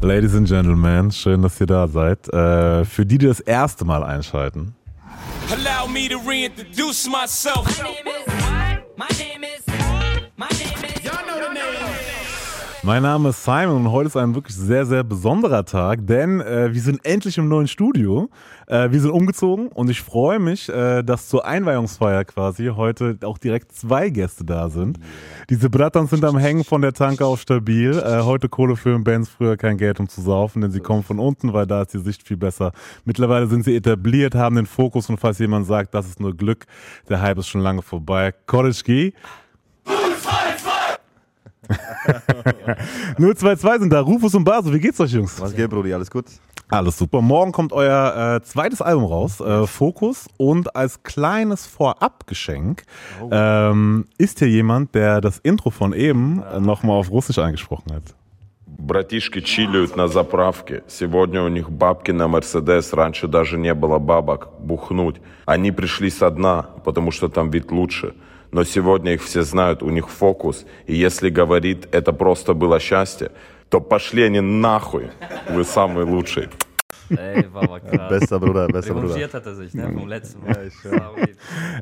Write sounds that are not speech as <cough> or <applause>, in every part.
Ladies and Gentlemen, schön, dass ihr da seid. Äh, für die, die das erste Mal einschalten. Allow me to reintroduce myself. My name is, my name is, my name Mein Name ist Simon und heute ist ein wirklich sehr, sehr besonderer Tag, denn äh, wir sind endlich im neuen Studio. Äh, wir sind umgezogen und ich freue mich, äh, dass zur Einweihungsfeier quasi heute auch direkt zwei Gäste da sind. Diese Brattern sind am Hängen von der Tanke auf stabil. Äh, heute Kohle für Bands, früher kein Geld um zu saufen, denn sie kommen von unten, weil da ist die Sicht viel besser. Mittlerweile sind sie etabliert, haben den Fokus und falls jemand sagt, das ist nur Glück, der Hype ist schon lange vorbei. College <laughs> G. 022 sind da, Rufus und Baso. Wie geht's euch, Jungs? Was geht, Brudi? Alles gut? Alles super. Morgen kommt euer äh, zweites Album raus, äh, Fokus. Und als kleines Vorabgeschenk oh. ähm, ist hier jemand, der das Intro von eben äh, nochmal auf Russisch eingesprochen hat. Братишки чилиют на заправке. Сегодня у них бабки на Мерседес. Раньше даже не было бабок. Бухнуть. Они пришли со дна, потому что там вид лучше. но сегодня их все знают, у них фокус. И если говорит, это просто было счастье, то pошли они нахуй. Вы самые лучшие. Ey, war aber krass. Bester Bruder, bester Bruder. hat er sich, ne, vom letzten Mal.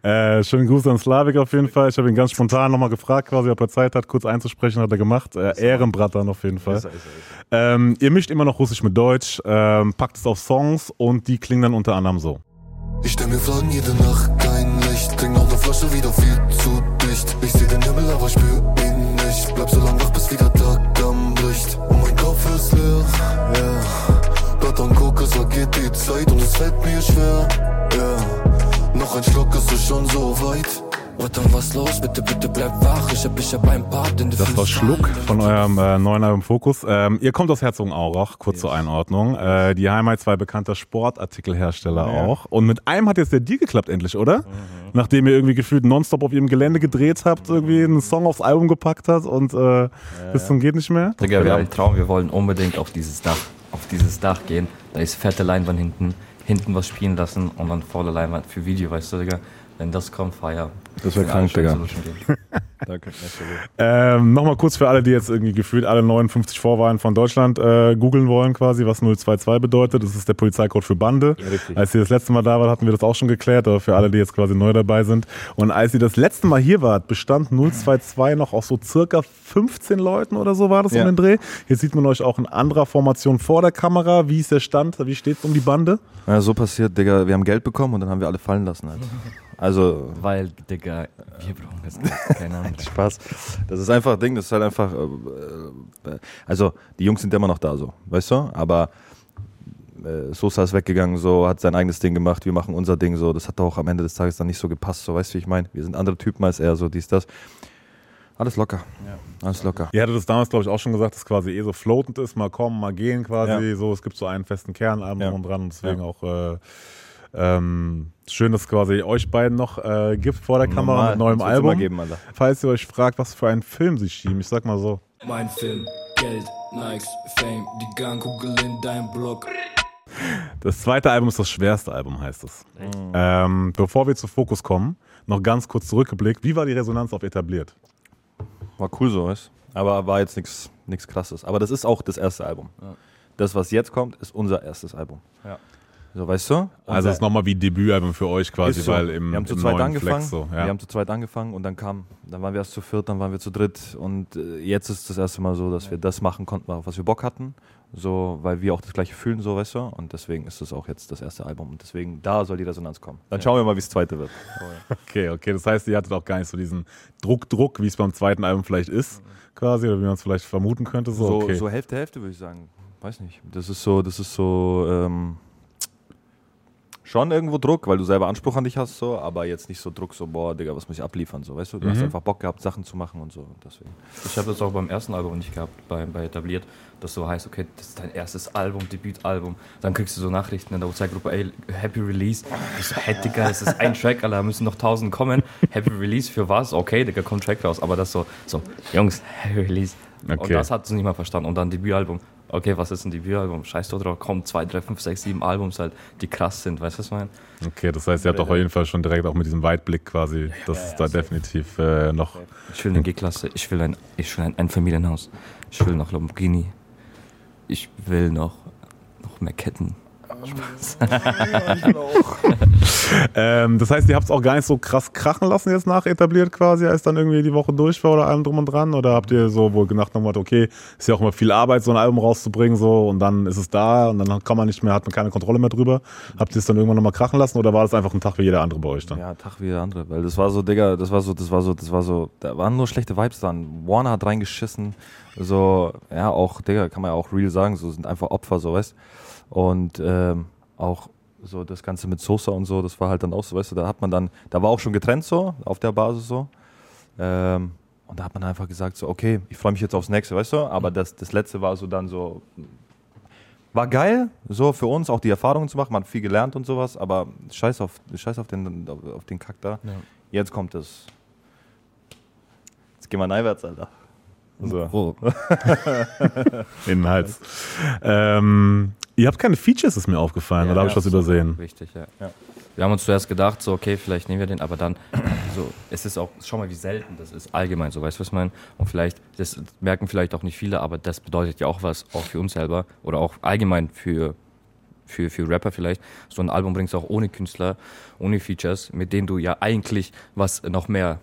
Ja, äh, schönen Gruß an Slavik auf jeden Fall. Ich habe ihn ganz spontan nochmal gefragt, quasi, ob er Zeit hat, kurz einzusprechen, hat er gemacht. Äh, Ehrenbrattern auf jeden Fall. Ist er, ist er, ähm, ihr mischt immer noch Russisch mit Deutsch, ähm, packt es auf Songs und die klingen dann unter anderem so. Ich stell mir Fragen jede Nacht, Trink noch eine Flasche wieder viel zu dicht. Ich seh den Himmel, aber spür ihn nicht. Bleib so lang wach, bis wieder Tag am Licht. Und mein Kopf ist leer. Yeah. Blatt Koke, so geht die Zeit und es fällt mir schwer. Yeah. Noch ein Schluck, ist es schon so weit. Warte, was los? Bitte, bitte bleib wach. Ich hab, ich hab ein Part in Das war Schluck von eurem äh, neuen Album Fokus. Ähm, ihr kommt aus Herzogenaurach, kurz yes. zur Einordnung. Äh, die Heimat zwei bekannter Sportartikelhersteller ja. auch. Und mit einem hat jetzt der Deal geklappt endlich, oder? Mhm. Nachdem ihr irgendwie gefühlt nonstop auf ihrem Gelände gedreht habt, irgendwie einen Song aufs Album gepackt habt und äh, ja. bis zum geht nicht mehr. Digga, wir haben einen Traum, wir wollen unbedingt auf dieses Dach, auf dieses Dach gehen. Da ist fette Leinwand hinten, hinten was spielen lassen und dann volle Leinwand für Video, weißt du, Digga. Wenn das kommt, Feier. Das wäre krank, Digga. <laughs> Danke. Ähm, Nochmal kurz für alle, die jetzt irgendwie gefühlt alle 59 Vorwahlen von Deutschland äh, googeln wollen, quasi, was 022 bedeutet. Das ist der Polizeicode für Bande. Ja, als ihr das letzte Mal da wart, hatten wir das auch schon geklärt, aber für alle, die jetzt quasi neu dabei sind. Und als ihr das letzte Mal hier wart, bestand 022 noch aus so circa 15 Leuten oder so war das ja. um den Dreh. Jetzt sieht man euch auch in anderer Formation vor der Kamera. Wie ist der Stand? Wie steht es um die Bande? Ja, so passiert, Digga. Wir haben Geld bekommen und dann haben wir alle fallen lassen. Halt. <laughs> Also. Weil, Digga, wir brauchen das. Keine Ahnung. <laughs> Spaß. Das ist einfach Ding, das ist halt einfach. Äh, äh, also, die Jungs sind immer noch da, so, weißt du? Aber äh, Sosa ist weggegangen, so, hat sein eigenes Ding gemacht, wir machen unser Ding, so. Das hat auch am Ende des Tages dann nicht so gepasst, so, weißt du, wie ich meine? Wir sind andere Typen als er, so, dies, das. Alles locker. Ja. Alles locker. Ihr hattet das damals, glaube ich, auch schon gesagt, dass es quasi eh so floatend ist, mal kommen, mal gehen quasi. Ja. So, es gibt so einen festen Kern ja. und dran deswegen auch. Äh, ähm, schön, dass es quasi euch beiden noch äh, gibt vor der Kamera Normal, mit neuem Album. Geben, Falls ihr euch fragt, was für einen Film sie schieben, ich sag mal so. Mein Film, Geld, Nikes, Fame, die Gangkugel in deinem Blog. Das zweite Album ist das schwerste Album, heißt es. Mhm. Ähm, bevor wir zu Fokus kommen, noch ganz kurz zurückgeblickt. Wie war die Resonanz auf etabliert? War cool so, weißt Aber war jetzt nichts krasses. Aber das ist auch das erste Album. Ja. Das, was jetzt kommt, ist unser erstes Album. Ja. So, weißt du? also es ist nochmal wie Debütalbum für euch quasi, so. weil im, wir haben zu zweit angefangen. Flex so, ja. Wir haben zu zweit angefangen und dann kam, dann waren wir erst zu viert, dann waren wir zu dritt und äh, jetzt ist das erste Mal so, dass wir das machen konnten, auf was wir Bock hatten, so, weil wir auch das gleiche fühlen, so, weißt du? Und deswegen ist das auch jetzt das erste Album und deswegen da soll die Resonanz kommen. Dann schauen wir mal, wie es zweite wird. <laughs> okay, okay, das heißt, ihr hattet auch gar nicht so diesen Druck, Druck, wie es beim zweiten Album vielleicht ist, mhm. quasi, oder wie man es vielleicht vermuten könnte. So, so, okay. so Hälfte, Hälfte würde ich sagen. Weiß nicht. Das ist so, das ist so, ähm, schon irgendwo Druck, weil du selber Anspruch an dich hast, so, aber jetzt nicht so Druck, so, boah, Digga, was muss ich abliefern, so, weißt du? Du mhm. hast einfach Bock gehabt, Sachen zu machen und so, deswegen. Ich habe das auch beim ersten Album nicht gehabt, bei, bei Etabliert, dass so heißt, okay, das ist dein erstes Album, Debütalbum, dann kriegst du so Nachrichten in der WhatsApp-Gruppe, ey, Happy Release. Ich so, hey, Digga, es ist ein Track, Alter, da müssen noch tausend kommen. Happy Release für was? Okay, Digga, kommt Track raus, aber das so, so, Jungs, Happy Release. Okay. Und das hat sie nicht mal verstanden. Und dann Debütalbum okay, was ist ein Debütalbum? Scheiß doch drauf, kommen zwei, drei, fünf, sechs, sieben Albums halt, die krass sind, weißt du, was ich meine? Okay, das heißt, ihr habt doch auf jeden Fall schon direkt auch mit diesem Weitblick quasi, das ja, ist da definitiv äh, noch. Ich will eine G-Klasse, ich will ein, ich will ein Einfamilienhaus, ich will noch Lamborghini. ich will noch, noch mehr Ketten. <laughs> Ähm, das heißt, ihr habt es auch gar nicht so krass krachen lassen jetzt nach etabliert quasi, als dann irgendwie die Woche durch war oder allem drum und dran? Oder habt ihr so wohl gedacht nochmal, okay, ist ja auch immer viel Arbeit, so ein Album rauszubringen so und dann ist es da und dann kann man nicht mehr, hat man keine Kontrolle mehr drüber. Habt ihr es dann irgendwann nochmal krachen lassen oder war das einfach ein Tag wie jeder andere bei euch dann? Ja, Tag wie der andere, weil das war so, Digga, das war so, das war so, das war so, da waren nur schlechte Vibes dran. Warner hat reingeschissen, so, ja, auch, Digga, kann man ja auch real sagen, so sind einfach Opfer, so, weißt Und ähm, auch so das Ganze mit Sosa und so, das war halt dann auch so, weißt du, da hat man dann, da war auch schon getrennt so, auf der Basis so. Ähm, und da hat man einfach gesagt, so, okay, ich freue mich jetzt aufs nächste, weißt du? Aber das, das letzte war so dann so, war geil, so für uns auch die Erfahrungen zu machen, man hat viel gelernt und sowas, aber scheiß auf, scheiß auf den, auf, den Kack da. Ja. Jetzt kommt es. Jetzt gehen wir neiwärts, Alter. So. Oh. <laughs> In den Hals. Ähm, ihr habt keine Features, ist mir aufgefallen, oder habe ich was übersehen? Richtig, ja. Ja. Wir haben uns zuerst gedacht, so, okay, vielleicht nehmen wir den, aber dann, so, es ist auch, schau mal, wie selten das ist, allgemein, so, weißt du, was ich meine? Und vielleicht, das merken vielleicht auch nicht viele, aber das bedeutet ja auch was, auch für uns selber, oder auch allgemein für, für, für Rapper vielleicht. So ein Album bringst du auch ohne Künstler, ohne Features, mit denen du ja eigentlich was noch mehr,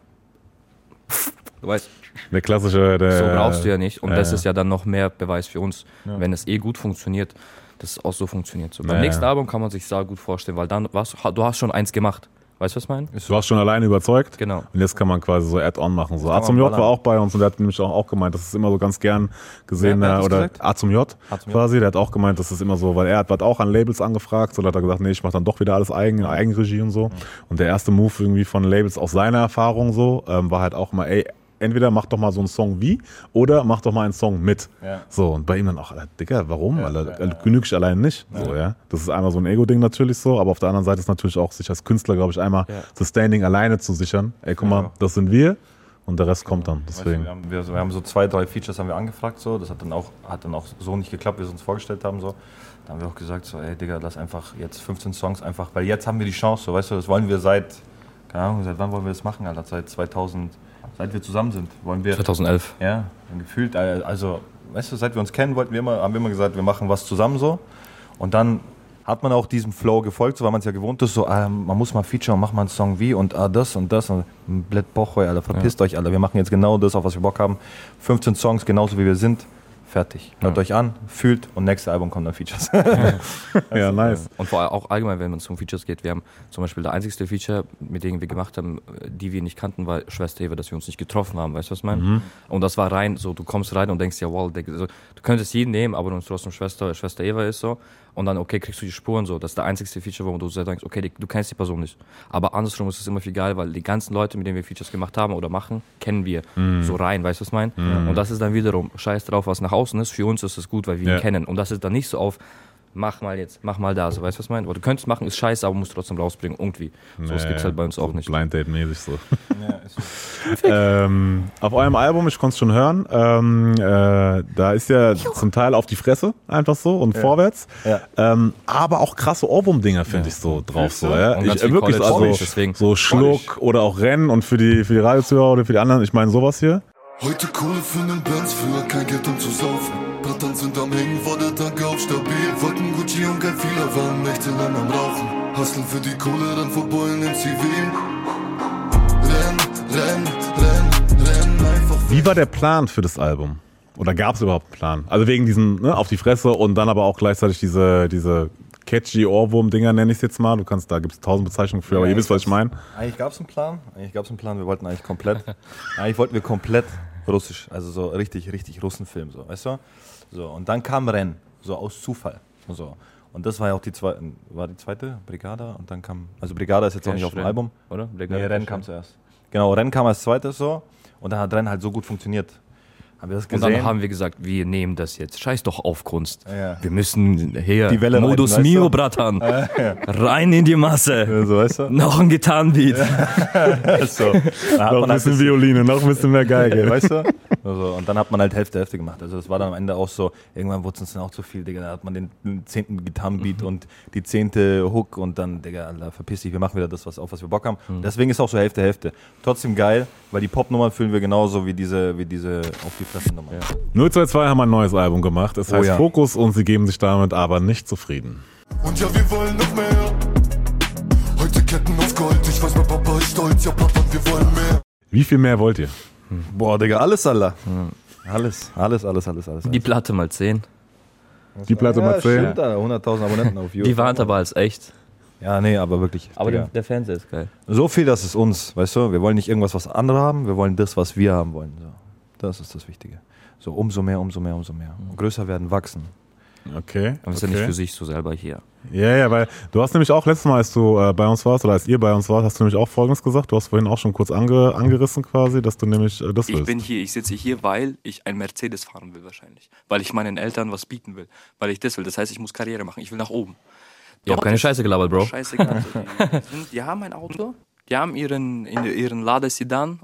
du weißt, Der klassische, der. so brauchst du ja nicht. Und ja, das ja. ist ja dann noch mehr Beweis für uns, wenn es eh gut funktioniert, dass es auch so funktioniert. So, beim Ja, nächsten ja. Album kann man sich sehr gut vorstellen, weil dann warst du, hast schon eins gemacht. Weißt du, was ich meine? Du warst schon alleine überzeugt. Genau. Und jetzt kann man quasi so Add-on machen. So A zum J war auch bei uns und der hat nämlich auch, auch gemeint, das ist immer so ganz gern gesehen, hat das oder gesagt? A zum J quasi, der hat auch gemeint, das ist immer so, weil er hat, hat auch an Labels angefragt, so da hat er gesagt, nee, ich mach dann doch wieder alles eigen, Eigenregie und so. Und der erste Move irgendwie von Labels aus seiner Erfahrung so, ähm, war halt auch immer, ey, entweder mach doch mal so einen Song wie oder mach doch mal einen Song mit. Ja. So, und bei ihm dann auch, Alter, Dicker, warum? Alter, genüge ich allein nicht. So, ja. Das ist einmal so ein Ego-Ding natürlich so, aber auf der anderen Seite ist natürlich auch, sich als Künstler, glaube ich, einmal Ja. das Standing alleine zu sichern. Ey, guck mal, Ja. das sind wir und der Rest kommt dann. Weißt du, Deswegen. wir, haben, wir, wir haben so zwei, drei Features haben wir angefragt, so. das hat dann auch, hat dann auch so nicht geklappt, wie wir es uns vorgestellt haben. So. Da haben wir auch gesagt, so, ey Digga, lass einfach jetzt 15 Songs einfach, weil jetzt haben wir die Chance, so, weißt du, das wollen wir seit, keine Ahnung, seit wann wollen wir das machen, Alter? Seit 2000, seit wir zusammen sind, wollen wir, 2011. ja, gefühlt, äh, also, weißt du, seit wir uns kennen, wollten wir immer, haben wir immer gesagt, wir machen was zusammen so. Und dann hat man auch diesem Flow gefolgt, so weil man es ja gewohnt ist, so, ah, man muss mal Feature und mach mal einen Song wie und ah, das und das und blöd Bochoy, Alter, verpisst euch, Alter, wir machen jetzt genau das, auf was wir Bock haben. 15 Songs, genauso wie wir sind, fertig. Hört euch an, fühlt und nächstes Album kommt dann Features. <laughs> <laughs> Ja, nice. Und vor allem auch allgemein, wenn man zum Features geht, wir haben zum Beispiel der einzigste Feature, mit dem wir gemacht haben, die wir nicht kannten, war Schwester Eva, dass wir uns nicht getroffen haben, weißt du, was ich meine? Und das war rein, so, du kommst rein und denkst ja, wow, du könntest jeden nehmen, aber du trotzdem Schwester, Schwester Eva ist so. Und dann, okay, kriegst du die Spuren so. Das ist der einzigste Feature, wo du so denkst, okay, die, du kennst die Person nicht. Aber andersrum ist es immer viel geil, weil die ganzen Leute, mit denen wir Features gemacht haben oder machen, kennen wir so rein, weißt du, was ich meine? Und das ist dann wiederum, scheiß drauf, was nach außen ist. Für uns ist es gut, weil wir Ja. ihn kennen. Und das ist dann nicht so auf, mach mal jetzt, mach mal da, so, weißt du, was ich meine? Du könntest machen, ist scheiße, aber musst trotzdem rausbringen, irgendwie. So, das gibt's halt bei uns auch so nicht. Blind Date-mäßig so. ja, ist so. <laughs> ähm, auf eurem Album, ich konnte es schon hören, ähm, äh, da ist ja zum Teil auf die Fresse einfach so und vorwärts. Ja. Ähm, aber auch krasse Ohrwurm-Dinger finde ich so drauf. So, ja. Und Ich, äh, wirklich, College also deswegen. so Schluck oder auch Rennen und für die, für die Radiozuhörer oder für die anderen, ich meine sowas hier. Heute Kohle für nen Benz, früher kein Geld um zu saufen. Brattern sind am Hängen, war der Tank auf stabil. Wollten Gucci und kein Fehler, waren nächtelang am Rauchen. Hustlen für die Kohle, dann vorbeulen im Zivil. Renn, renn, renn, renn, einfach Wie war der Plan für das Album? Oder gab es überhaupt einen Plan? Also wegen diesem ne, auf die Fresse und dann aber auch gleichzeitig diese, diese catchy Ohrwurm-Dinger, nenne ich es jetzt mal. Du kannst, da gibt es tausend Bezeichnungen für, aber ihr wisst, was ich meine. Eigentlich gab es einen Plan. Eigentlich gab es einen Plan. Wir wollten eigentlich komplett. <laughs> eigentlich wollten wir komplett russisch, also so richtig, richtig Russenfilm, so, weißt du? So und dann kam Renn, so aus Zufall, so. Und das war ja auch die zweite, war die zweite Brigada und dann kam, also Brigada ist jetzt auch nicht auf dem Renn, Album. Oder? Nee, Renn kam zuerst. Genau, Renn kam als zweites so und dann hat Renn halt so gut funktioniert. Haben wir das Und gesehen? dann haben wir gesagt, wir nehmen das jetzt. Scheiß doch auf Kunst. Ja. Wir müssen hier Die Welle Modus reiten, weißt Mio, du? Bratan. Rein in die Masse. so, weißt du? Noch ein Gitarrenbeat. <laughs> so. Noch ein bisschen Violine, noch ein bisschen mehr Geige. weißt du? Also, und dann hat man halt Hälfte, Hälfte gemacht. Also das war dann am Ende auch so, irgendwann wurde es uns dann auch zu viel, Digga. Da hat man den zehnten Gitarrenbeat Mhm. und die zehnte Hook und dann, Digga, Alter, verpiss dich, wir machen wieder das, was, auf was wir Bock haben. Mhm. Deswegen ist auch so Hälfte, Hälfte. Trotzdem geil, weil die Popnummern fühlen wir genauso wie diese, wie diese auf die Fresse-Nummer. 022 haben ein neues Album gemacht. Es Oh heißt ja. Fokus und sie geben sich damit aber nicht zufrieden. Und ja, wir wollen noch mehr. Heute Ketten auf Gold, ich weiß, mein Papa ist stolz, ja Papa, wir wollen mehr. Wie viel mehr wollt ihr? Boah, Digga, alles, Alter. Alles, alles, alles, alles, alles. Die Platte mal 10. Die Platte ja, mal 10. stimmt, Alter, 100.000 Abonnenten auf YouTube. Die warnt aber als echt. Ja, nee, aber wirklich. Aber der, der Fernseher ist geil. So viel, das ist uns, weißt du? Wir wollen nicht irgendwas, was andere haben, wir wollen das, was wir haben wollen. So. Das ist das Wichtige. So, umso mehr, umso mehr, umso mehr. Und größer werden, wachsen. Okay. Aber ist ja okay. nicht für sich so selber hier. Ja, ja, weil du hast nämlich auch letztes Mal, als du äh, bei uns warst oder als ihr bei uns wart, hast du nämlich auch Folgendes gesagt. Du hast vorhin auch schon kurz ange, angerissen quasi, dass du nämlich äh, das Ich willst. bin hier, ich sitze hier, weil ich ein Mercedes fahren will wahrscheinlich. Weil ich meinen Eltern was bieten will. Weil ich das will. Das heißt, ich muss Karriere machen. Ich will nach oben. Ihr habt Dort keine Scheiße gelabert, Bro. Scheißegal. <laughs> Die, sind, die haben ein Auto, die haben ihren, ihren Lada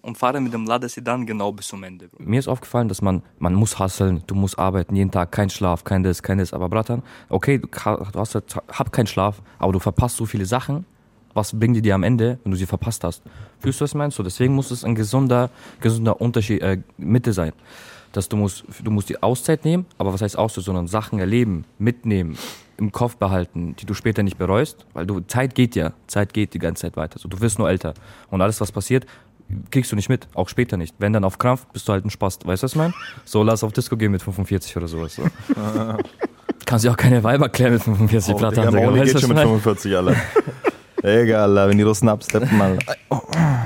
und fahren mit dem Lada Sedan genau bis zum Ende. Mir ist aufgefallen, dass man, man muss hustlen, du musst arbeiten, jeden Tag, kein Schlaf, kein das, kein das. Aber Bratan, okay, du, hast, hab keinen Schlaf, aber du verpasst so viele Sachen. Was bringen die dir am Ende, wenn du sie verpasst hast? Fühlst du, was meinst du? Deswegen muss es ein gesunder, gesunder Unterschied, äh, Mitte sein. Dass du musst, du musst die Auszeit nehmen, aber was heißt Auszeit, sondern Sachen erleben, mitnehmen, im Kopf behalten, die du später nicht bereust, weil du, Zeit geht ja, Zeit geht die ganze Zeit weiter. So, du wirst nur älter. Und alles, was passiert, kriegst du nicht mit, auch später nicht. Wenn dann auf Krampf, bist du halt ein Spaß. Weißt du, was ich meine? So, lass auf Disco gehen mit 45 oder sowas. So. <laughs> Kannst ja auch keine Weiber klären mit 45 Oh, Platte. Digga, Mauli geht schon mit meine? 45, Alter. <laughs> Egal, wenn die Russen absteppen, mal. <laughs>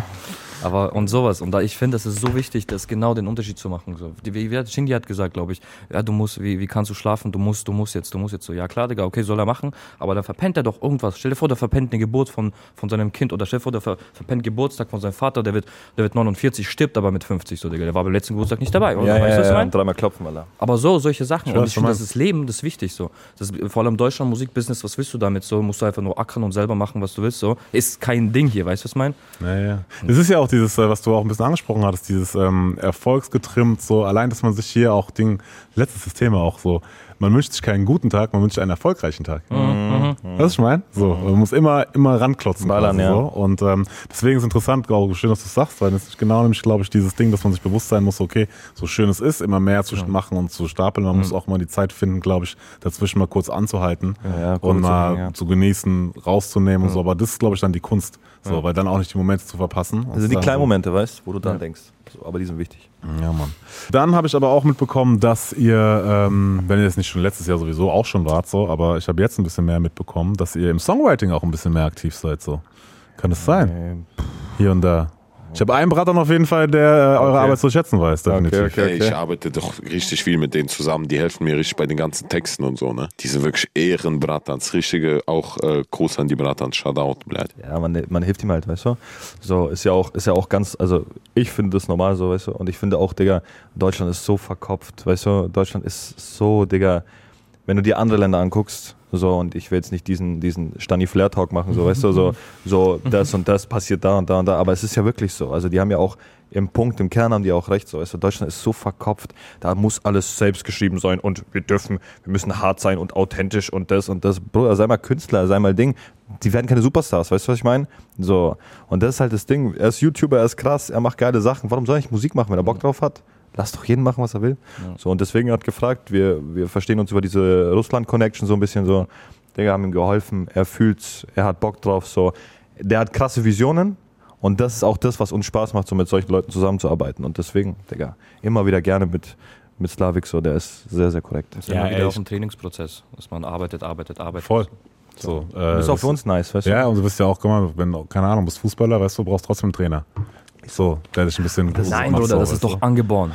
Aber und sowas. Und da ich finde, das ist so wichtig, das genau den Unterschied zu machen. So. Die, wie, wie hat Shindy hat gesagt, glaube ich, ja, du musst, wie, wie kannst du schlafen? Du musst, du musst jetzt, du musst jetzt so. Ja klar, Digga, okay, soll er machen, aber dann verpennt er doch irgendwas. Stell dir vor, der verpennt eine Geburt von, von seinem Kind oder stell dir vor, der ver, verpennt Geburtstag von seinem Vater, der wird, der wird 49, stirbt aber mit 50, so, Digga. Der war beim letzten Geburtstag nicht dabei, oder? Ja, weißt du, ja, was ich ja, meine? dreimal klopfen, Alter. Aber so, solche Sachen. weiß, und was ich du finde, das ist Leben, das ist wichtig so. Das vor allem Deutschland, Musikbusiness, was willst du damit so? Musst du einfach nur ackern und selber machen, was du willst so. Ist kein Ding hier, weißt du, was ich meine? Naja. Das ist ja auch dieses, äh, was du auch ein bisschen angesprochen hattest, dieses ähm, erfolgsgetrimmt, so allein, dass man sich hier auch Ding, letztes Thema auch so, man wünscht sich keinen guten Tag, man wünscht sich einen erfolgreichen Tag. Mhm. Du, was ich meine? So, man muss immer, immer ranklotzen. Ballern, quasi ja. so. Und ähm, deswegen ist interessant, glaube ich, schön, dass du es sagst, weil das ist genau nämlich, glaube ich, dieses Ding, dass man sich bewusst sein muss, okay, so schön es ist, immer mehr zu machen und zu stapeln. Man muss auch mal die Zeit finden, glaube ich, dazwischen mal kurz anzuhalten Ja, ja, und mal ja. zu genießen, rauszunehmen und so. Aber das ist, glaube ich, dann die Kunst. So, weil dann auch nicht die Momente zu verpassen. Sind die kleinen Momente, weißt du, wo du dran denkst. Aber die sind wichtig. Ja, Mann. Dann habe ich aber auch mitbekommen, dass ihr, ähm, wenn ihr das nicht schon letztes Jahr sowieso auch schon wart, so, aber ich habe jetzt ein bisschen mehr mitbekommen, dass ihr im Songwriting auch ein bisschen mehr aktiv seid, so. Kann das sein? Hier und da. Ich habe einen Bratan auf jeden Fall, der äh, eure Okay. Arbeit zu schätzen weiß, definitiv. Okay, okay. Ich arbeite doch richtig viel mit denen zusammen. Die helfen mir richtig bei den ganzen Texten und so, ne? Die sind wirklich Ehrenbratans. Richtige, auch äh, Gruß an die Bratans. Shoutout, bleibt. Ja, man, man hilft ihm halt, weißt du? So, ist ja auch, ist ja auch ganz, also ich finde das normal so, weißt du? Und ich finde auch, Digga, Deutschland ist so verkopft, weißt du? Deutschland ist so, Digga, wenn du dir andere Länder anguckst, so, und ich will jetzt nicht diesen, diesen Stani Flair Talk machen, so, weißt du, so, <laughs> so, das und das passiert da und da und da, aber es ist ja wirklich so. Also, die haben ja auch im Punkt, im Kern haben die auch recht, so, weißt du, Deutschland ist so verkopft, da muss alles selbst geschrieben sein und wir dürfen, wir müssen hart sein und authentisch und das und das. Bruder, sei mal Künstler, sei mal Ding. Die werden keine Superstars, weißt du, was ich meine? So, und das ist halt das Ding. Er ist YouTuber, er ist krass, er macht geile Sachen. Warum soll ich Musik machen, wenn er Bock drauf hat? Lass doch jeden machen, was er will. So, und deswegen hat gefragt, wir, wir verstehen uns über diese Russland-Connection so ein bisschen so. Digga, haben ihm geholfen, er fühlt's, er hat Bock drauf, so. Der hat krasse Visionen und das ist auch das, was uns Spaß macht, so mit solchen Leuten zusammenzuarbeiten. Und deswegen, Digga, immer wieder gerne mit, mit Slavik, so, der ist sehr, sehr korrekt. Das ist Ja, immer wieder auch ein Trainingsprozess, dass man arbeitet, arbeitet, arbeitet. Voll. So, äh, Das ist auch für uns nice, weißt du? Ja, und du bist ja auch, guck mal, wenn, du, keine Ahnung, bist Fußballer, weißt du, brauchst trotzdem einen Trainer. So, der dich ein bisschen. Nein, macht Bruder, so, das ist doch angeboren.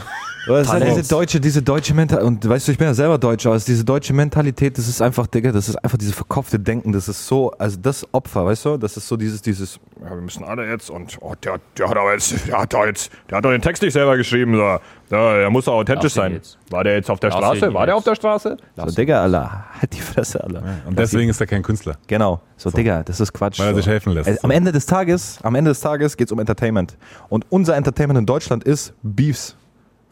Es ist halt diese deutsche, diese deutsche Mentalität, und weißt du, ich bin ja selber Deutscher, ist diese deutsche Mentalität, das ist einfach, Digga, das ist einfach diese verkopfte Denken, das ist so, also das Opfer, weißt du, das ist so dieses, dieses, ja, wir müssen alle jetzt und, oh, der, der hat aber jetzt, der hat doch jetzt, der hat doch den Text nicht selber geschrieben, so, ja, der muss doch authentisch Lass ihn sein. jetzt. War der jetzt auf der Lass Straße? ihn War der jetzt. auf der Straße? So, Lass ihn. Digga, Alter, halt die Fresse, Alter. Und deswegen ist er kein Künstler. Genau, so, Digga, das ist Quatsch. Weil er so. sich helfen lässt. Äh, Am Ende des Tages, am Ende des Tages geht es um Entertainment. Und unser Entertainment in Deutschland ist Beefs.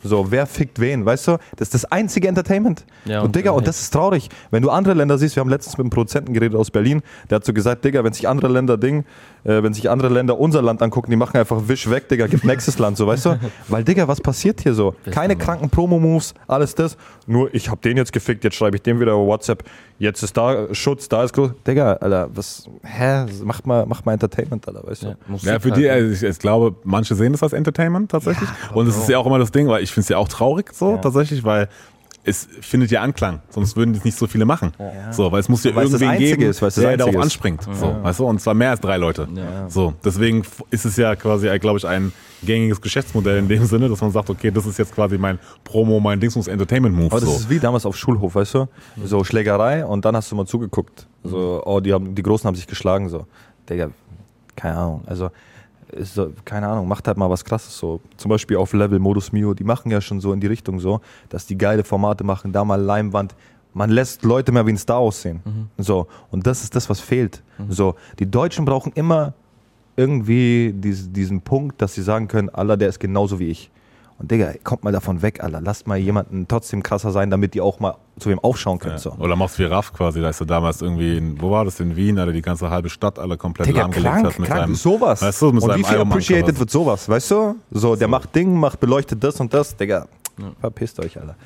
So, wer fickt wen, weißt du? Das ist das einzige Entertainment. Ja, und, und- Digga, und das ist traurig. Wenn du andere Länder siehst, wir haben letztens mit einem Produzenten geredet aus Berlin, der hat so gesagt, Digga, wenn sich andere Länder Ding, äh, wenn sich andere Länder unser Land angucken, die machen einfach Wisch weg, Digga, gibt nächstes Land, so, weißt du? <laughs> Weil, Digga, was passiert hier so? Keine kranken Promo-Moves, alles das. Nur, ich hab den jetzt gefickt, jetzt schreibe ich dem wieder über WhatsApp, jetzt ist da Schutz, da ist groß. Digga, Alter, was, hä? Mach mal, mach mal Entertainment, Alter, weißt du? Ja, Ja, für halt. die, also ich, ich glaube, manche sehen das als Entertainment tatsächlich. und es ist ja auch immer das Ding, weil ich finde es ja auch traurig so tatsächlich, weil es findet ja Anklang, sonst würden das nicht so viele machen. So, weil es muss ja Weil irgendwen Einzige geben, ist, weil der darauf anspringt. So, weißt du, und zwar mehr als drei Leute. So, deswegen ist es ja quasi, glaube ich, ein gängiges Geschäftsmodell in dem Sinne, dass man sagt, okay, das ist jetzt quasi mein Promo, mein Dingsmus Entertainment Move. Aber das so. ist wie damals auf Schulhof, weißt du? So Schlägerei und dann hast du mal zugeguckt. So, oh, die, haben, die Großen haben sich geschlagen, so. Digga, keine Ahnung. Also, ist keine Ahnung, macht halt mal was krasses so. Zum Beispiel auf Level Modus Mio, die machen ja schon so in die Richtung so, dass die geile Formate machen, da mal Leinwand. Man lässt Leute mehr wie ein Star aussehen. So. Und das ist das, was fehlt. So. Die Deutschen brauchen immer irgendwie dies, diesen Punkt, dass sie sagen können, Allah, der ist genauso wie ich. Und Digga, kommt mal davon weg, Alter. Lasst mal jemanden trotzdem krasser sein, damit die auch mal zu ihm aufschauen können. Ja. So. Oder machst wie Raff quasi, da ist du damals irgendwie, in, wo war das, in Wien, Alter, die ganze halbe Stadt alle komplett Digga, lahmgelegt krank, hat mit krank, seinem, sowas. Weißt du, mit und wie viel Iron Man appreciated Cover. wird sowas, weißt du? So, der macht Ding, macht beleuchtet das und das, Digga. Verpisst euch, Alter.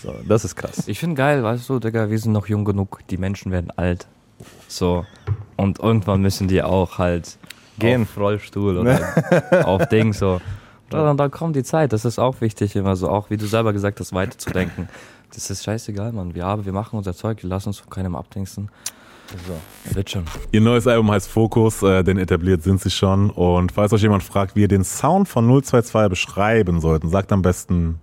So, das ist krass. Ich finde geil, weißt du, Digga, wir sind noch jung genug, die Menschen werden alt. So. Und irgendwann müssen die auch halt Gehen. auf Rollstuhl oder <laughs> auf Ding so. Ja, dann, dann kommt die Zeit, das ist auch wichtig, immer so, auch wie du selber gesagt hast, weiterzudenken. Das ist scheißegal, Mann. Wir, haben, wir machen unser Zeug, wir lassen uns von keinem abdingsen. So. Wird schon. Ihr neues Album heißt Fokus, äh, denn etabliert sind sie schon. Und falls euch jemand fragt, wie ihr den Sound von 022 beschreiben sollten, sagt am besten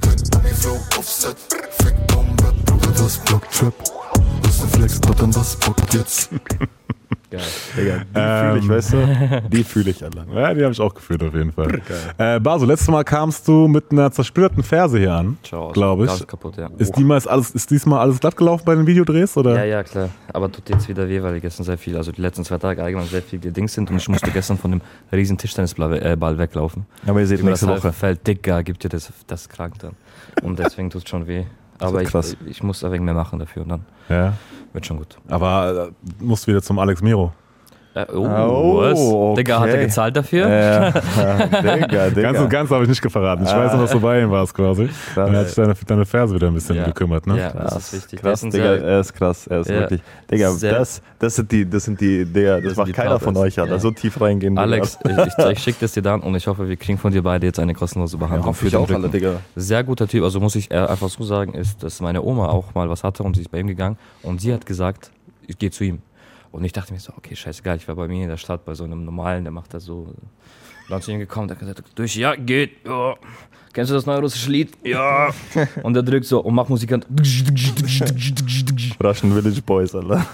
<laughs> Geil. Digga, die fühle ich, weißt du? Die fühle ich, Alter. Ja, die habe ich auch gefühlt auf jeden Fall. Äh, Baso, letztes Mal kamst du mit einer zersplitterten Ferse hier an, Ciao. glaube ich. Kaputt, ja. Ist, diesmal alles, ist diesmal alles glatt gelaufen bei den Videodrehs? Oder? Ja, ja, klar. Aber tut jetzt wieder weh, weil ich gestern sehr viel, also die letzten zwei Tage allgemein sehr viel gedings sind und ich musste gestern von dem riesen Tischtennisball äh, weglaufen. Aber ihr seht nächste das Woche. fällt dicker, gibt dir das, das krank dann. Und deswegen tut es schon weh. Aber ich, ich muss ein wenig mehr machen dafür und dann Ja. wird schon gut. Aber äh, musst wieder zum Alex Miro. Äh, oh, Oh, was? okay. Digga, hat er gezahlt dafür? Ja, <laughs> Digga, Digga. Ganz und ganz habe ich nicht verraten. Ich weiß noch, dass du bei ihm warst quasi. Dann hat sich deine, deine Ferse wieder ein bisschen Ja. gekümmert, ne? Ja, das Krass, ist wichtig. Krass, ist Digga, sehr- er ist krass, er ist Ja. wirklich. Digga, Sehr- das, das sind die, das sind die, Digga, das, Das macht die keiner von Partners. euch, Alter, Ja. so tief reingehen. Alex, ich, ich, ich schicke das dir dann und ich hoffe, wir kriegen von dir beide jetzt eine kostenlose ja, Behandlung hoffe ich auch, alle, Digga. Sehr guter Typ, also muss ich eher einfach so sagen, ist, dass meine Oma auch mal was hatte und sie ist bei ihm gegangen und sie hat gesagt, ich gehe zu ihm. Und ich dachte mir so, okay, scheißegal, ich war bei mir in der Stadt bei so einem normalen, der macht das so. Dann zu ihm gekommen, der hat gesagt, durch, ja, geht, ja. Kennst du das neue russische Lied? Ja. <laughs> Und der drückt so und macht Musik an. Russian Village Boys, Alter.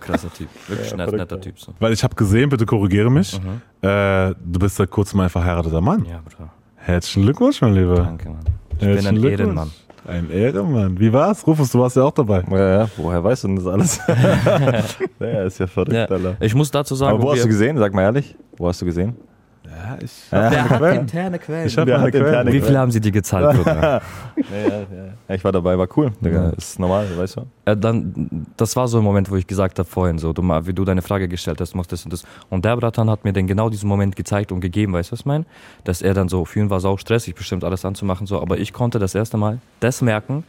Krasser Typ, wirklich ein verrückt, netter Typ. So. Weil ich habe gesehen, bitte korrigiere mich, äh, du bist seit kurzem ein verheirateter Mann. Ja, Bruder, Herzlichen Glückwunsch, mein Lieber. danke, Mann. Ich bin Herzlichen ein Glückwunsch. Ehrenmann. Ein Ehrenmann. Wie war's? Rufus, du warst ja auch dabei. Ja, ja, woher weißt du denn das alles? <laughs> <laughs> ja, ist ja verrückt, Ja, Alter. ich muss dazu sagen, Aber wo hast wir- du gesehen? Sag mal ehrlich. Wo hast du gesehen? Ja, ich Der hat interne Quellen. Ich hab Der meine hat Quellen. interne Wie viel haben sie dir gezahlt, Bruder? <laughs> Ja, ja, ja. Ich war dabei, war cool. Digga, ist normal, weißt du? äh, dann, das war so ein Moment, wo ich gesagt habe vorhin, so, du, wie du deine Frage gestellt hast, du machst das und das. Und der Bratan hat mir dann genau diesen Moment gezeigt und gegeben, weißt du, was ich meine? Dass er dann so, für ihn war es auch stressig, bestimmt alles anzumachen, so, aber ich konnte das erste Mal das merken,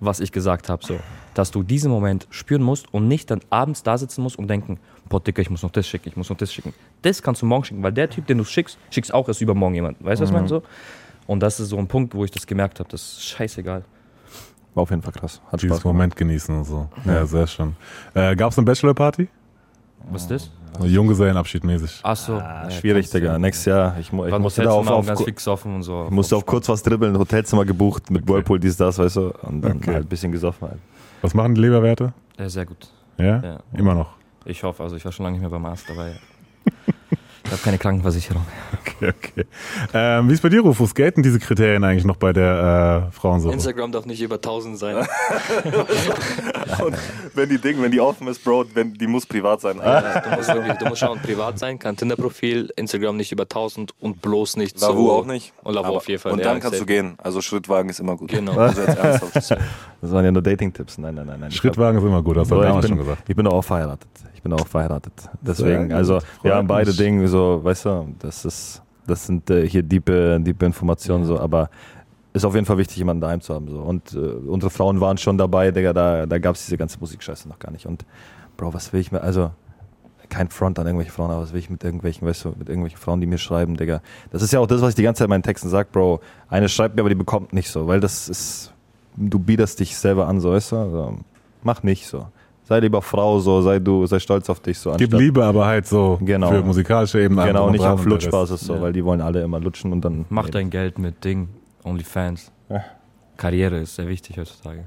was ich gesagt habe, so. Dass du diesen Moment spüren musst und nicht dann abends da sitzen musst und denken, boah, Dicker, ich muss noch das schicken, ich muss noch das schicken. Das kannst du morgen schicken, weil der Typ, den du schickst, schickst auch erst übermorgen jemand. Weißt du, was ich meine? So? Und das ist so ein Punkt, wo ich das gemerkt habe, das ist scheißegal. War auf jeden Fall krass. Hat dieses Spaß gemacht. Moment genießen und so. Ja, sehr schön. Äh, Gab's eine Bachelor-Party? Was ist das? Junggesellenabschied mäßig. Ach so. Ah, schwierig, Digga. Nächstes Jahr. Ich, mu ich musste da auf, auf, ganz fix offen und so. ich musste auf kurz was dribbeln, Hotelzimmer gebucht mit Whirlpool, dies, das, weißt du? Und dann Okay. halt ein bisschen gesoffen halt. Was machen die Leberwerte? Ja, sehr gut. Ja? Ja. Immer noch. Ich hoffe, also ich war schon lange nicht mehr beim Arzt, aber ja. <laughs> Ich habe keine Krankenversicherung. Okay, okay. Ähm, wie ist bei dir, Rufus? Gelten diese Kriterien eigentlich noch bei der äh, Frauensuche? Instagram darf nicht über 1000 sein. <laughs> Und wenn die Ding, wenn die offen ist, Bro, wenn, die muss privat sein. du, musst wirklich, du musst schauen, privat sein, kein Tinder-Profil, Instagram nicht über 1000 und bloß nicht Lavu so. auch nicht. Und Lavu auf jeden Fall. Und ja, dann kannst du gehen. Also Schrittwagen ist immer gut. Genau. Also. Das waren ja nur Dating-Tipps. Nein, nein, nein. nein. Schrittwagen ist immer gut, wir ich, damals bin, schon gesagt. ich bin auch verheiratet. Ich bin auch verheiratet. Deswegen, also wir haben beide. Dinge so, weißt du, das ist, das sind äh, hier diepe, diepe Informationen so, aber ist auf jeden Fall wichtig, jemanden daheim zu haben. So. Und äh, unsere Frauen waren schon dabei, Digga, da, da gab es diese ganze Musikscheiße noch gar nicht. Und Bro, was will ich mir, also kein Front an irgendwelche Frauen, aber was will ich mit irgendwelchen, weißt du, mit irgendwelchen Frauen, die mir schreiben, Digga. Das ist ja auch das, was ich die ganze Zeit in meinen Texten sag, Bro. Eine schreibt mir, aber die bekommt nicht so, weil das ist, du biederst dich selber an, so, weißt du? Also, mach nicht so. Sei lieber Frau, so, sei du, sei stolz auf dich, so. Gib Liebe, aber halt so Genau. für musikalische Ebene. Genau, nicht auf Lutschbasis, so, Ja. weil die wollen alle immer lutschen und dann. Mach dein Geld mit Ding, OnlyFans. Karriere ist sehr wichtig heutzutage.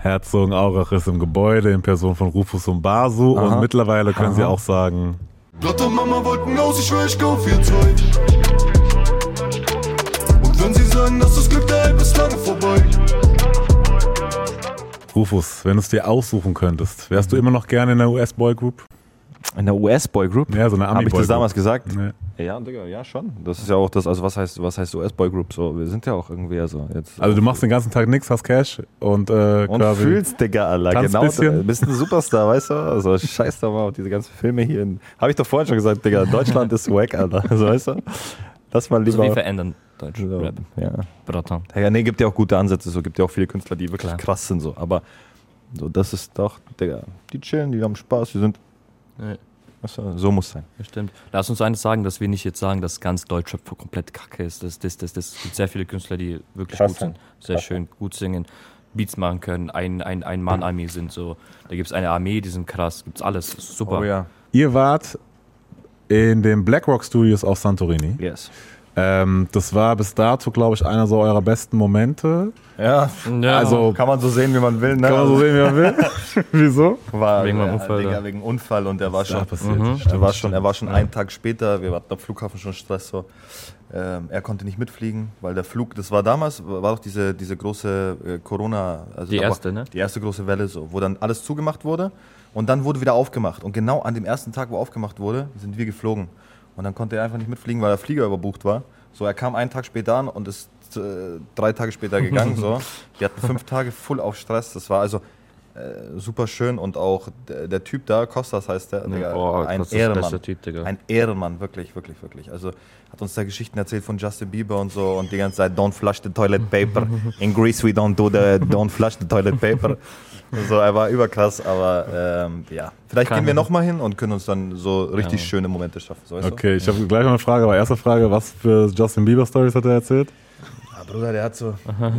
Herzogenaurach ist im Gebäude in Person von Rufus und Basu Aha. und mittlerweile können sie Aha. auch sagen, Lotte und Mama wollten aus, ich schwör, ich kauf ihr Zeit. Und wenn sie sagen, dass das Glück der Hype ist lange vorbei. Rufus, wenn du es dir aussuchen könntest, wärst du immer noch gerne in der US-Boy-Group? In der US-Boy-Group? Ja, so eine Habe ich das damals gesagt? Nee. Ja, Digga, ja, schon. Das ist ja auch das, also was heißt, was heißt US-Boy-Group? So, wir sind ja auch irgendwie also jetzt. Also du machst den ganzen Tag nichts, hast Cash und, äh, und quasi fühlst, Digga, Alter. Genau, bisschen. du bist ein Superstar, weißt du? Also scheiß doch mal auf diese ganzen Filme hier. Habe ich doch vorhin schon gesagt, Digga, Deutschland ist wack, Alter. <laughs> Also, weißt du? Lass mal Also wir lieber. verändern Deutsch So, Rap. ja. Bratan. Ja, nee, gibt ja auch gute Ansätze, so gibt ja auch viele Künstler, die wirklich Klar. krass sind, so. Aber so, das ist doch, Digga, die chillen, die haben Spaß, die sind, du, so muss sein. Stimmt. Lass uns eines sagen, dass wir nicht jetzt sagen, dass ganz Deutschrap komplett kacke ist. Das, das, das, das gibt sehr viele Künstler, die wirklich Krass gut sind, sehr schön gut singen, Beats machen können, ein, ein, ein Mann-Armee sind so. Da gibt es eine Armee, die sind krass, gibt's alles. Super. Oh ja. Ihr wart in den BlackRock Studios auf Santorini. Yes. Ähm, das war bis dato, glaube ich, einer so eurer besten Momente. Ja, Ja, Also kann man so sehen, wie man will, ne? kann man so sehen, wie man will. <laughs> Wieso? war Wegen meinem Unfall, Digga, da. wegen Unfall und der war schon, passiert. Mhm. er war schon, er war schon einen Tag später, wir hatten am Flughafen schon Stress so. Ähm, er konnte nicht mitfliegen, weil der Flug, das war damals, war doch diese, diese große äh, Corona, also Die da war- erste, ne? Die erste große Welle so, wo dann alles zugemacht wurde und dann wurde wieder aufgemacht. Und genau an dem ersten Tag, wo aufgemacht wurde, sind wir geflogen. Und dann konnte er einfach nicht mitfliegen, weil der Flieger überbucht war. So, er kam einen Tag später an und ist äh, drei Tage später gegangen. <laughs> so. Wir hatten fünf Tage voll auf Stress. Das war also äh, super schön und auch der, der Typ da, Kostas heißt der, Digga, oh, ein der Ehrenmann. Typ, Digga. Ein Ehrenmann, wirklich, wirklich, wirklich. Also hat uns da Geschichten erzählt von Justin Bieber und so und die ganze Zeit Don't flush the toilet paper. In Greece we don't do the Don't flush the toilet paper. <laughs> So, er war überkrass, aber ähm, ja. Vielleicht Kann- gehen wir nochmal hin und können uns dann so richtig Ja. schöne Momente schaffen. So? Okay, ich habe gleich noch eine Frage, aber erste Frage, was für Justin Bieber Stories hat er erzählt? Bruder, der hat so,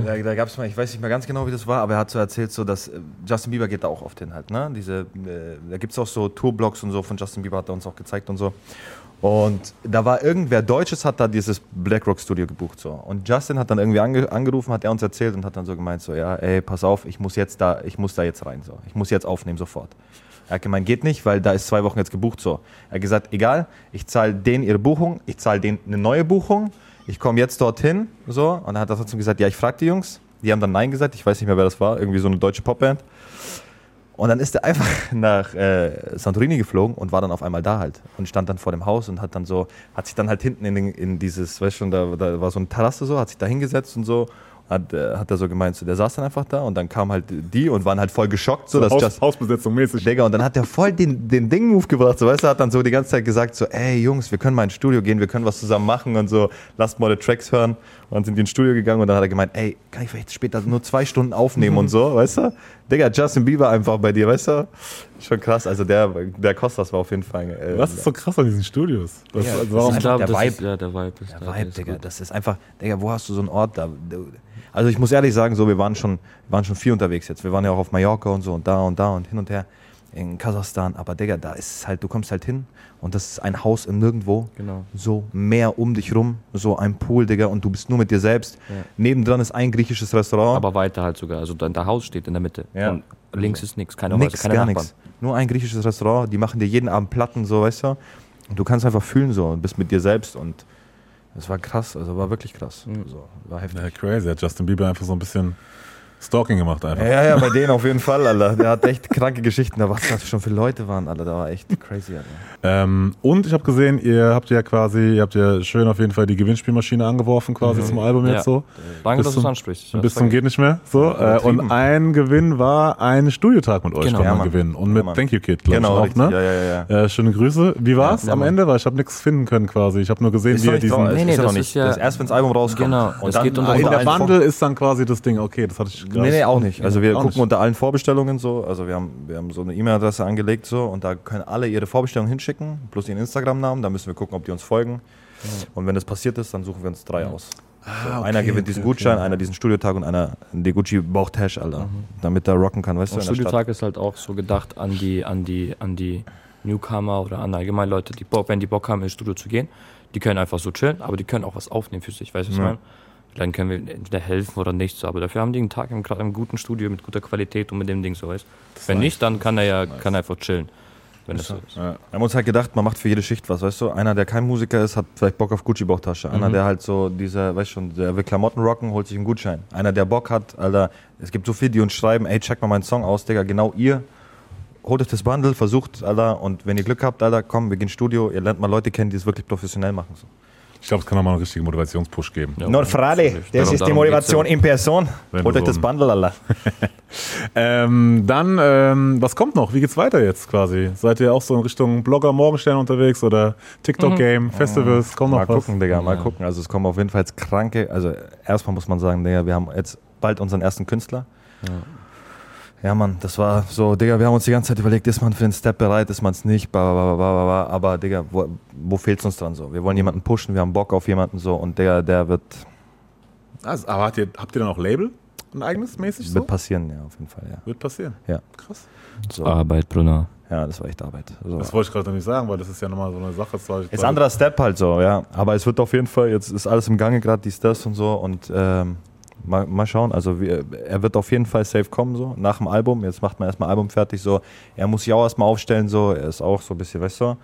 da, da gab es mal, ich weiß nicht mehr ganz genau, wie das war, aber er hat so erzählt, so, dass äh, Justin Bieber geht da auch oft hin halt, ne? Diese, äh, da gibt es auch so Tourblogs und so von Justin Bieber, hat er uns auch gezeigt und so. Und da war irgendwer Deutsches, hat da dieses BlackRock Studio gebucht so. Und Justin hat dann irgendwie ange, angerufen, hat er uns erzählt und hat dann so gemeint so, ja, ey, pass auf, ich muss jetzt da, ich muss da jetzt rein so, ich muss jetzt aufnehmen sofort. Er hat gemeint, geht nicht, weil da ist zwei Wochen jetzt gebucht so. Er hat gesagt, egal, ich zahle denen ihre Buchung, ich zahle denen eine neue Buchung, ich komme jetzt dorthin so. Und dann hat er trotzdem gesagt, ja, ich frage die Jungs. Die haben dann Nein gesagt, ich weiß nicht mehr, wer das war, irgendwie so eine deutsche Popband. Und dann ist er einfach <laughs> nach äh, Santorini geflogen und war dann auf einmal da halt und stand dann vor dem Haus und hat dann so, hat sich dann halt hinten in, den, in dieses, weißt schon, da, da war so eine Terrasse so, hat sich da hingesetzt und so, hat, äh, hat er so gemeint, so, der saß dann einfach da und dann kam halt die und waren halt voll geschockt, so, dass Haus, Just, Hausbesetzung mäßig. Digga, und dann hat er voll den, den Ding-Move gebracht, so, weißt du, hat dann so die ganze Zeit gesagt, so, ey, Jungs, wir können mal ins Studio gehen, wir können was zusammen machen und so, lasst mal die Tracks hören. Und dann sind die ins Studio gegangen und dann hat er gemeint, ey, kann ich vielleicht später nur zwei Stunden aufnehmen und so, weißt du? Digga, Justin Bieber einfach bei dir, weißt du? Schon krass, also der, der Kostas war auf jeden Fall. Äh, Was ist so krass an diesen Studios? Das, Ja, also das warum, ist Ich glaube, der das Vibe. ist, ja, der Vibe ist Der da, Vibe, ist Digga, gut. das ist einfach, Digga, wo hast du so einen Ort da? Also ich muss ehrlich sagen, so, wir waren schon, wir waren schon viel unterwegs jetzt. Wir waren ja auch auf Mallorca und so und da und da und hin und her in Kasachstan. Aber Digga, da ist es halt, du kommst halt hin und das ist ein Haus im Nirgendwo. Genau. So Meer um dich rum, so ein Pool, Digga, und du bist nur mit dir selbst. Ja. Nebendran ist ein griechisches Restaurant. Aber weiter halt sogar. Also dein der Haus steht in der Mitte. Ja. Und links ist nichts, keine Nix, Häuser, keine gar Nachbarn. nichts. Nur ein griechisches Restaurant, die machen dir jeden Abend Platten, so, weißt du. Und du kannst einfach fühlen so und bist mit dir selbst und es war krass, also war wirklich krass. So, war heftig. Ja, crazy. Hat Justin Bieber einfach so ein bisschen Stalking gemacht einfach. Ja, ja, bei denen auf jeden Fall, Alter. Der hat echt kranke Geschichten. Da was das schon für Leute waren, Alter. Da war echt crazy, Alter. Ähm, und ich habe gesehen, ihr habt ja quasi, ihr habt ja schön auf jeden Fall die Gewinnspielmaschine angeworfen quasi zum Album jetzt Ja. so. Danke, Bis dass du es zum- ansprichst. Bis zum geht nicht mehr. So. Äh, und ein Gewinn war ein Studiotag mit euch Genau. kann Ja, man Mann. gewinnen. Und Ja, mit. Thank You Kid, glaube Genau, ich auch, ne? Ja, ja, ja. Äh, schöne Grüße. Wie war's Ja, am. Ende? Weil ich habe nichts finden können quasi. Ich habe nur gesehen, Ist wie ihr diesen. Es Nee, nee, ja das nicht. ist ja- das erst, wenn das Album rauskommt. Genau, Und es dann geht unter- unter der Bundle ist dann quasi das Ding. Okay, das hatte ich Nee, nee, auch nicht. Also wir gucken nicht. unter allen Vorbestellungen so. Also wir haben, wir haben so eine E-Mail-Adresse angelegt so und da können alle ihre Vorbestellungen hinschicken, plus ihren Instagram-Namen. Da müssen wir gucken, ob die uns folgen. Und wenn das passiert ist, dann suchen wir uns drei aus. So, Ah, okay, einer gewinnt okay, diesen okay. Gutschein, einer diesen Studiotag und einer den Gucci Bauchtash, Alter. Damit er rocken kann, weißt Und du. Studiotag ist halt auch so gedacht an die, an die, an die Newcomer oder an allgemein Leute, die Bock, wenn die Bock haben, ins Studio zu gehen, die können einfach so chillen, aber die können auch was aufnehmen für sich, weißt du, was ich Ja. meine? Dann können wir entweder helfen oder nicht so, aber dafür haben die einen Tag im, im guten Studio mit guter Qualität und mit dem Ding so, weißt Wenn nicht, dann kann er ja kann er einfach chillen. Wenn das so ist. Ja. Wir haben uns halt gedacht, man macht für jede Schicht was, weißt du? Einer, der kein Musiker ist, hat vielleicht Bock auf Gucci-Bauchtasche. Einer, der halt so dieser, weißt schon, der will Klamotten rocken, holt sich einen Gutschein. Einer, der Bock hat, Alter, es gibt so viele, die uns schreiben, ey, check mal meinen Song aus, Digga, genau ihr. Holt euch das Bundle, versucht, Alter, und wenn ihr Glück habt, Alter, komm, wir gehen ins Studio, ihr lernt mal Leute kennen, die es wirklich professionell machen. So. Ich glaube, es kann auch mal einen richtigen Motivationspush geben. Ja, Nur Frage, das ist die Motivation in Person. Wenn Holt euch so das Bundle, Alter. <laughs> Ähm, dann, ähm, was kommt noch? Wie geht's weiter jetzt quasi? Seid ihr auch so in Richtung Blogger Morgenstern unterwegs oder TikTok-Game, Festivals? Kommt noch Mal was? gucken, Digga, mal gucken. Also es kommen auf jeden Fall jetzt kranke, also erstmal muss man sagen, Digga, wir haben jetzt bald unseren ersten Künstler. Ja, Mann, das war so, Digga, wir haben uns die ganze Zeit überlegt, ist man für den Step bereit, ist man es nicht, ba, ba, ba, ba, ba, ba. aber Digga, wo, wo fehlt es uns dran so? Wir wollen jemanden pushen, wir haben Bock auf jemanden so und Digga, der wird, Also, aber habt ihr, habt ihr dann auch Label? Ein eigenes mäßig so? wird passieren, ja, auf jeden Fall, ja. Wird passieren. Ja, Krass. so. Arbeit, Brunner. ja das war echt Arbeit. So. Das wollte ich gerade nicht sagen, weil das ist ja nochmal so eine Sache. Das Ist gerade- anderer Step halt so, ja. Aber es wird auf jeden Fall, jetzt ist alles im Gange, gerade dies, das und so. Und ähm, mal, mal schauen. Also wir, er wird auf jeden Fall safe kommen, so, nach dem Album. Jetzt macht man erstmal Album fertig, so. Er muss sich auch erstmal aufstellen, so. Er ist auch so ein bisschen, weißt du,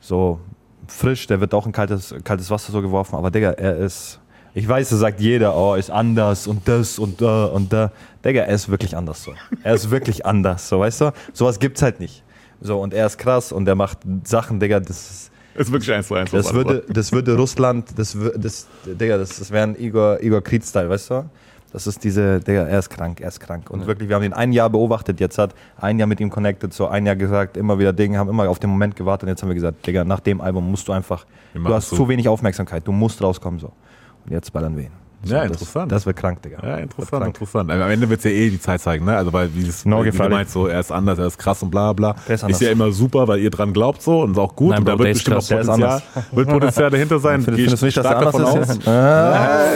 so frisch. Der wird auch in kaltes, kaltes Wasser so geworfen. Aber Digga, er ist. Ich weiß, da sagt jeder, oh, ist anders und das und da und da. Digga, er ist wirklich anders so. Er ist wirklich anders, so, weißt du? Sowas gibt's halt nicht. So, und er ist krass und er macht Sachen, Digga, das ist. Ist wirklich eins zu eins. Das würde, das würde Russland, das, das, Digga, das, das wäre ein Igor, Igor Krieg-Style, weißt du? Das ist diese, Digga, er ist krank, er ist krank. Und wirklich, wir haben ihn ein Jahr beobachtet, jetzt hat ein Jahr mit ihm connected, so ein Jahr gesagt, immer wieder Dinge, haben immer auf den Moment gewartet und jetzt haben wir gesagt, Digga, nach dem Album musst du einfach, Wir du hast so. zu wenig Aufmerksamkeit, du musst rauskommen, so. Und jetzt ballern wir ihn. So, Ja, das, interessant. Das wird krank, Digga. Ja, Wird interessant, interessant. Am Ende wird es ja eh die Zeit zeigen, ne? Also weil wie es No, wie so er ist anders, er ist krass und bla bla. Ist ja immer super, weil ihr dran glaubt so und ist auch gut Nein, und da Bro, wird der ist bestimmt auch krass, ist Potenzial, <laughs> wird Potenzial dahinter sein. Findest, findest du nicht, dass er anders davon ist aus. jetzt? <laughs> Ah.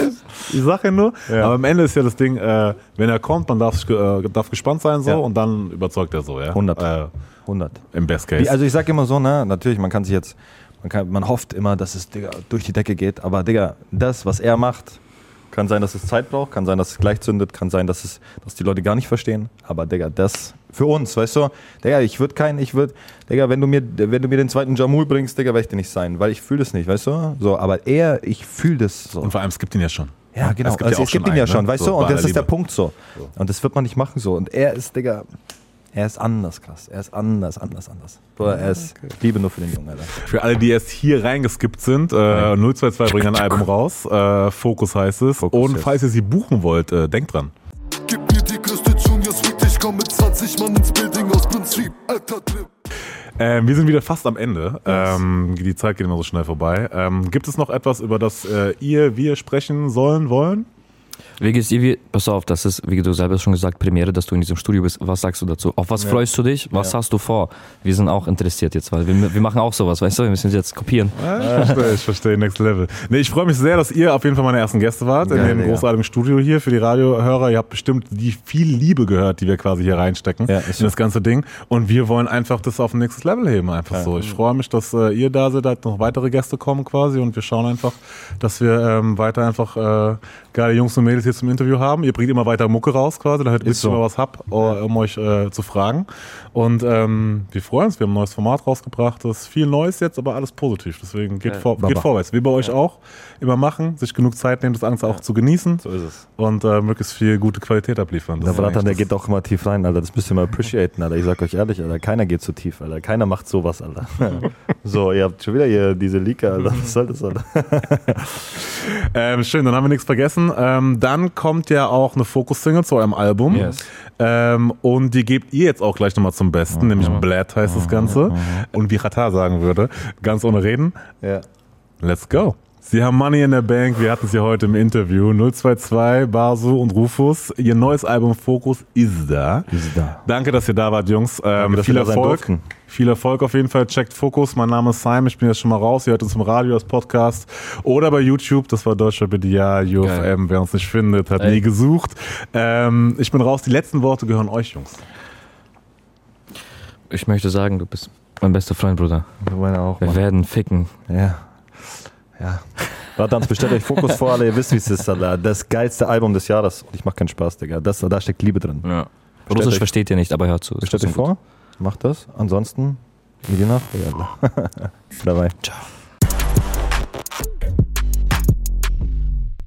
Ich sag ja nur. Ja. Aber am Ende ist ja das Ding, äh, wenn er kommt, man darf, äh, darf gespannt sein so Ja. und dann überzeugt er so, ja. 100. Äh, 100. Im Best Case. Also ich sag immer so, ne, natürlich, man kann sich jetzt, man, kann, man hofft immer, dass es Digga, durch die Decke geht, aber Digga, das, was er macht, kann sein, dass es Zeit braucht, kann sein, dass es gleich zündet, kann sein, dass es, dass die Leute gar nicht verstehen, aber Digga, das für uns, weißt du, Digga, ich würde kein, ich würde, Digga, wenn du mir, wenn du mir den zweiten Jamul bringst, Digga, werde ich dir nicht sein, weil ich fühle das nicht, weißt du, so, aber er, ich fühle das so. und vor allem, es gibt ihn ja schon. Ja, genau. Es gibt also ja es gibt ihn ja einen, schon, ne? weißt So, du? Und das ist der Liebe. Punkt so. Und das wird man nicht machen so. Und er ist, Digga, er ist anders krass. Er ist anders, anders, anders. Bruder, er ist Liebe nur für den Jungen, Alter. Für alle, die erst hier reingeskippt sind, äh, 022 bringen ein Album raus. Äh, Fokus heißt es. Fokus, und falls ihr sie buchen wollt, äh, denkt dran. Gib mir die größte Junior Suite, ich komm mit 20 Mann ins Building aus Prinzip. Alter Trip. Ähm, wir sind wieder fast am Ende. Ähm, die Zeit geht immer so schnell vorbei. Ähm, gibt es noch etwas, über das äh, ihr, wir sprechen sollen, wollen? Wie geht's dir? Wie, pass auf, das ist, wie du selber schon gesagt, Premiere, dass du in diesem Studio bist. Was sagst du dazu? Auf was freust du dich? Was hast du vor? Wir sind auch interessiert jetzt, weil wir, wir machen auch sowas, weißt du? Wir müssen jetzt kopieren. Ja, ich verstehe, ich verstehe, next level. Nee, ich freue mich sehr, dass ihr auf jeden Fall meine ersten Gäste wart in dem großartigen Studio hier für die Radiohörer. Ihr habt bestimmt die viel Liebe gehört, die wir quasi hier reinstecken Ja, in das ganze Ding. Und wir wollen einfach das auf ein nächstes Level heben, einfach so. Ich freue mich, dass äh, ihr da seid, dass noch weitere Gäste kommen quasi und wir schauen einfach, dass wir ähm, weiter einfach äh, geile Jungs und Mädels hier zum Interview haben. Ihr bringt immer weiter Mucke raus quasi, damit ich so. immer was hab, äh, um euch äh, zu fragen. Und ähm, wir freuen uns, wir haben ein neues Format rausgebracht. Das ist viel Neues jetzt, aber alles positiv. Deswegen geht, vor, Baba. geht vorwärts. Wie bei euch auch immer machen, sich genug Zeit nehmen, das Ganze auch zu genießen So ist es. und äh, möglichst viel gute Qualität abliefern. Das Der Bratan, der geht auch immer tief rein, Alter. Das müsst ihr mal appreciaten, Alter. Ich sag euch ehrlich, Alter. Keiner geht so tief, Alter. Keiner macht sowas, Alter. <laughs> so, ihr habt schon wieder hier diese Leaker, Alter. Was soll das, Alter? <laughs> Ähm, schön, dann haben wir nichts vergessen. Ähm, dann kommt ja auch eine Fokus-Single zu eurem Album. Yes. Ähm, und die gebt ihr jetzt auch gleich nochmal zum Besten, nämlich Blad heißt das Ganze. Und wie Qatar sagen würde, ganz ohne Reden, Ja. let's go. Sie haben Money in der Bank, wir hatten sie heute im Interview. 022, Basu und Rufus. Ihr neues Album Fokus ist da. Ist da. Danke, dass ihr da wart, Jungs. Ähm, viel Erfolg. Viel Erfolg auf jeden Fall. Checkt Fokus. Mein Name ist Simon. Ich bin jetzt schon mal raus. Ihr hört uns im Radio als Podcast oder bei YouTube. Das war Deutscher BDA, UFM. Wer uns nicht findet, hat nie gesucht. Ähm, ich bin raus. Die letzten Worte gehören euch, Jungs. Ich möchte sagen, du bist mein bester Freund, Bruder. Du meine auch, Wir Mann. werden ficken. Ja. Ja. Bratan, bestellt euch Fokus vor, Alter. Ihr wisst, wie es ist, Alter. Das geilste Album des Jahres. Und ich mach keinen Spaß, Digga. Das, da steckt Liebe drin. Ja. Russisch euch- versteht ihr nicht, aber hört zu. Bestellt euch vor. Macht das. Ansonsten, wie die Nacht. Ja, Dabei. <laughs> Ciao.